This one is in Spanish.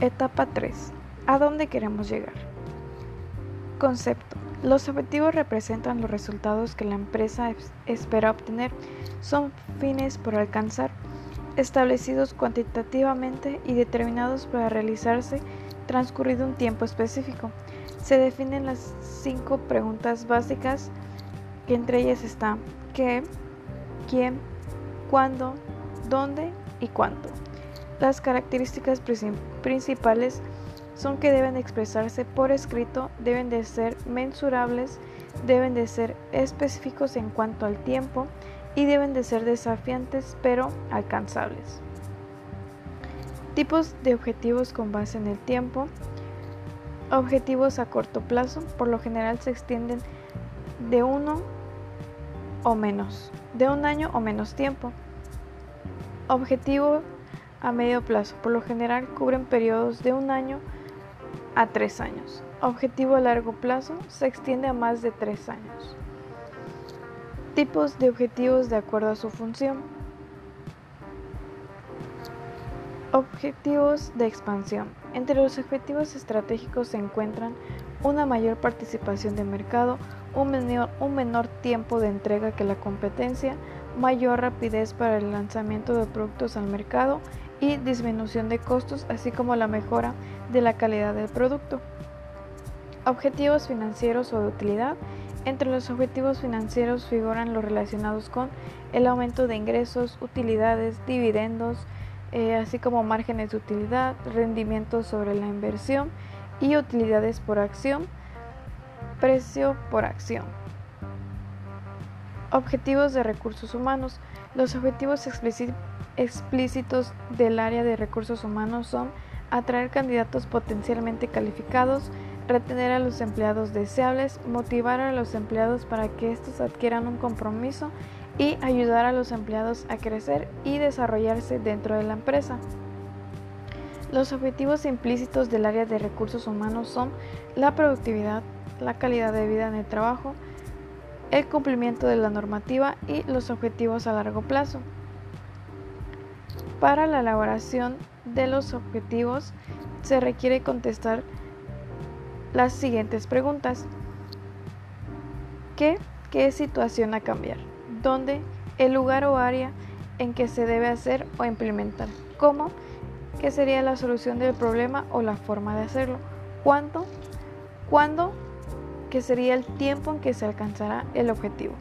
Etapa 3. ¿A dónde queremos llegar? Concepto. Los objetivos representan los resultados que la empresa espera obtener. Son fines por alcanzar, establecidos cuantitativamente y determinados para realizarse transcurrido un tiempo específico. Se definen las cinco preguntas básicas que entre ellas están qué, quién, cuándo, dónde y cuánto. Las características principales son que deben expresarse por escrito, deben de ser mensurables, deben de ser específicos en cuanto al tiempo y deben de ser desafiantes pero alcanzables. Tipos de objetivos con base en el tiempo. Objetivos a corto plazo, por lo general se extienden de uno o menos, de un año o menos tiempo. Objetivo a medio plazo. Por lo general cubren periodos de un año a tres años. Objetivo a largo plazo se extiende a más de tres años. Tipos de objetivos de acuerdo a su función. Objetivos de expansión. Entre los objetivos estratégicos se encuentran una mayor participación de mercado, un menor, un menor tiempo de entrega que la competencia, mayor rapidez para el lanzamiento de productos al mercado y disminución de costos, así como la mejora de la calidad del producto. Objetivos financieros o de utilidad. Entre los objetivos financieros figuran los relacionados con el aumento de ingresos, utilidades, dividendos, eh, así como márgenes de utilidad, rendimientos sobre la inversión y utilidades por acción, precio por acción. Objetivos de recursos humanos. Los objetivos explícitos del área de recursos humanos son atraer candidatos potencialmente calificados, retener a los empleados deseables, motivar a los empleados para que estos adquieran un compromiso y ayudar a los empleados a crecer y desarrollarse dentro de la empresa. Los objetivos implícitos del área de recursos humanos son la productividad, la calidad de vida en el trabajo, el cumplimiento de la normativa y los objetivos a largo plazo. Para la elaboración de los objetivos se requiere contestar las siguientes preguntas. ¿Qué? ¿Qué situación a cambiar? ¿Dónde? ¿El lugar o área en que se debe hacer o implementar? ¿Cómo? ¿Qué sería la solución del problema o la forma de hacerlo? ¿Cuánto? ¿Cuándo? ¿Qué sería el tiempo en que se alcanzará el objetivo?